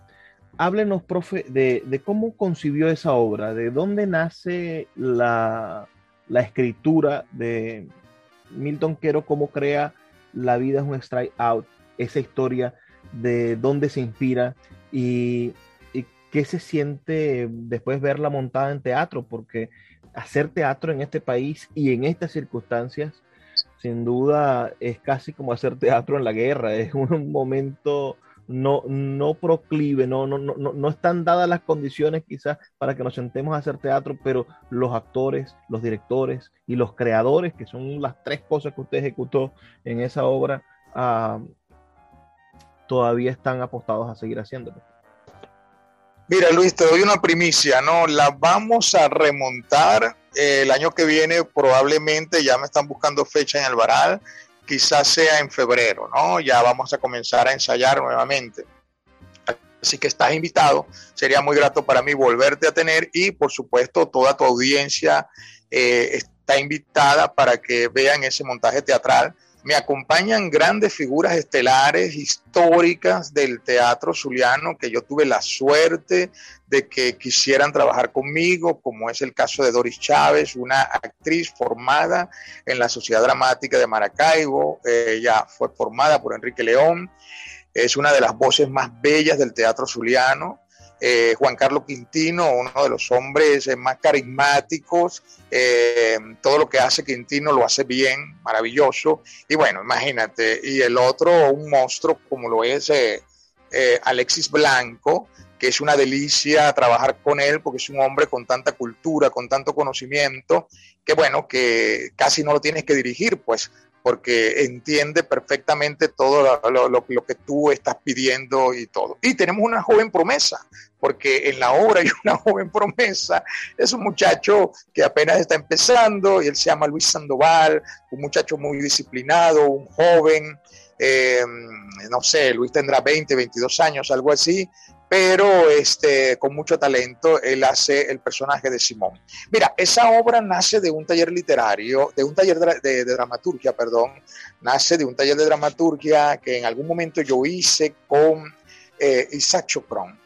A: Háblenos, profe, de, cómo concibió esa obra, de dónde nace la, la escritura de Milton Quero, cómo crea La vida es un strike out, esa historia de dónde se inspira y, y qué se siente después verla montada en teatro, porque hacer teatro en este país y en estas circunstancias, sin duda es casi como hacer teatro en la guerra, es un momento no, no proclive, no, no, no, no están dadas las condiciones quizás para que nos sentemos a hacer teatro, pero los actores, los directores y los creadores, que son las tres cosas que usted ejecutó en esa obra, uh, todavía están apostados a seguir haciéndolo.
B: Mira, Luis, te doy una primicia, ¿no? La vamos a remontar eh, el año que viene, probablemente ya me están buscando fecha en el Baral, quizás sea en febrero, ¿no? Ya vamos a comenzar a ensayar nuevamente. Así que estás invitado, sería muy grato para mí volverte a tener y por supuesto toda tu audiencia eh, está invitada para que vean ese montaje teatral me acompañan grandes figuras estelares, históricas del teatro zuliano, que yo tuve la suerte de que quisieran trabajar conmigo, como es el caso de Doris Chávez, una actriz formada en la Sociedad Dramática de Maracaibo. Ella fue formada por Enrique León. Es una de las voces más bellas del teatro zuliano. Eh, Juan Carlos Quintino, uno de los hombres eh, más carismáticos, eh, todo lo que hace Quintino lo hace bien, maravilloso, y bueno, imagínate, y el otro, un monstruo como lo es Alexis Blanco, que es una delicia trabajar con él porque es un hombre con tanta cultura, con tanto conocimiento, que bueno, que casi no lo tienes que dirigir, pues porque entiende perfectamente todo lo, que tú estás pidiendo y todo. Y tenemos una joven promesa, porque en la obra hay una joven promesa, es un muchacho que apenas está empezando y él se llama Luis Sandoval, un muchacho muy disciplinado, un joven, eh, no sé, Luis tendrá 20, 22 años, algo así, pero este, con mucho talento él hace el personaje de Simón. Mira, esa obra nace de un taller literario, de un taller de, dramaturgia, perdón, nace de un taller de dramaturgia que en algún momento yo hice con eh, Isaac Chopron.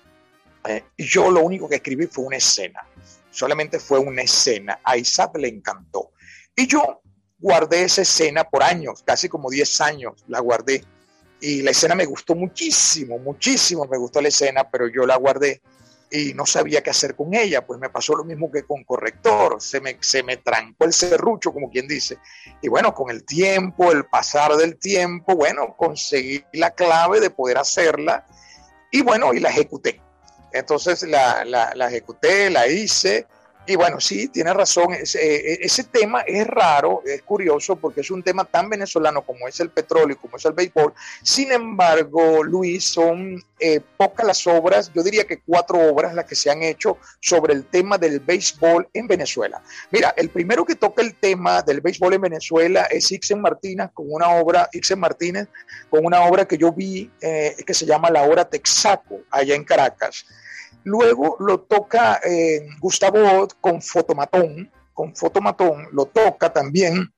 B: Eh, yo lo único que escribí fue una escena, solamente fue una escena, a Isaac le encantó. Y yo guardé esa escena por años, casi como 10 años la guardé y la escena me gustó muchísimo, muchísimo me gustó la escena, pero yo la guardé y no sabía qué hacer con ella, pues me pasó lo mismo que con corrector, se me, se me trancó el serrucho, como quien dice. Y bueno, con el tiempo, el pasar del tiempo, bueno, conseguí la clave de poder hacerla y bueno, y la ejecuté. Entonces la, la, la ejecuté, la hice y bueno, sí, tiene razón. Ese, eh, ese, tema es raro, es curioso, porque es un tema tan venezolano como es el petróleo, como es el béisbol. Sin embargo, Luis, son eh, pocas las obras, yo diría que cuatro obras las que se han hecho sobre el tema del béisbol en Venezuela. Mira, el primero que toca el tema del béisbol en Venezuela es Ixen Martínez, con una obra, Ixen Martínez, con una obra que yo vi eh, que se llama La Hora Texaco, allá en Caracas. Luego lo toca eh, Gustavo con Fotomatón, con Fotomatón, lo toca también.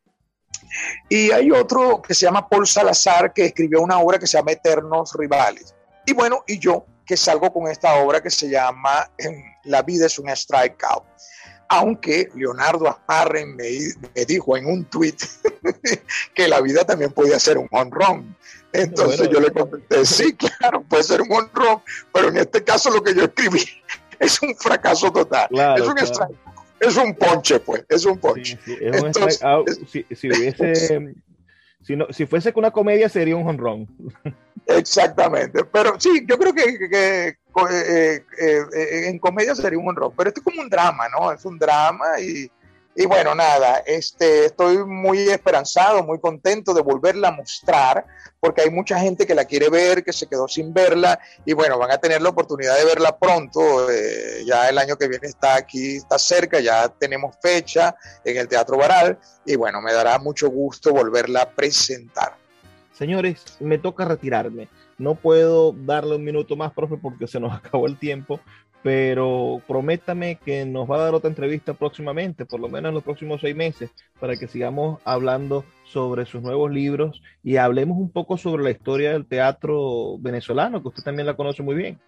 B: Y hay otro que se llama Paul Salazar, que escribió una obra que se llama Eternos Rivales. Y bueno, y yo que salgo con esta obra que se llama em, La vida es un strikeout. Aunque Leonardo Asparren me, me dijo en un tweet que la vida también podía ser un honrón. Entonces yo le comenté, sí, claro, puede ser un honrón, pero en este caso lo que yo escribí es un fracaso total. es un Es un ponche, pues, es un ponche.
A: si, hubiese, si, no, si fuese una comedia sería un honrón.
B: Exactamente, pero sí, yo creo que, que, eh, eh, eh, en comedia sería un honrón, pero esto es como un drama, ¿no? Es un drama y, y bueno, nada, este, estoy muy esperanzado, muy contento de volverla a mostrar, porque hay mucha gente que la quiere ver, que se quedó sin verla, y bueno, van a tener la oportunidad de verla pronto. Eh, ya el año que viene está aquí, está cerca, ya tenemos fecha en el Teatro Baral, y bueno, me dará mucho gusto volverla a presentar.
A: Señores, me toca retirarme. No puedo darle un minuto más, profe, porque se nos acabó el tiempo, pero prométame que nos va a dar otra entrevista próximamente, por lo menos en los próximos seis meses, para que sigamos hablando sobre sus nuevos libros y hablemos un poco sobre la historia del teatro venezolano, que usted también la conoce muy bien.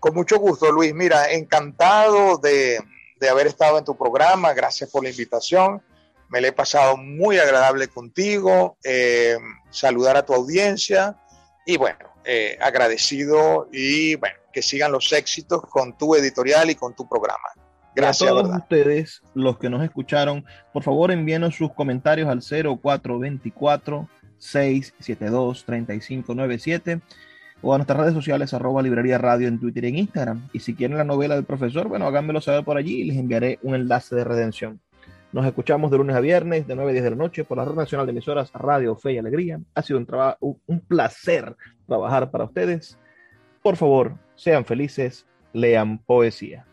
B: Con mucho gusto, Luis. Mira, encantado de, de haber estado en tu programa, gracias por la invitación. Me le he pasado muy agradable contigo, eh, saludar a tu audiencia y bueno, eh, agradecido y bueno, que sigan los éxitos con tu editorial y con tu programa.
A: Gracias. a todos ustedes, los que nos escucharon, por favor envíenos sus comentarios al 0424 672 3597 o a nuestras redes sociales arroba librería radio en Twitter y en Instagram. Y si quieren la novela del profesor, bueno, háganmelo saber por allí y les enviaré un enlace de redención. Nos escuchamos de lunes a viernes, de 9 a 10 de la noche, por la Red Nacional de Emisoras Radio Fe y Alegría. Ha sido un, trabajo, un placer trabajar para ustedes. Por favor, sean felices, lean poesía.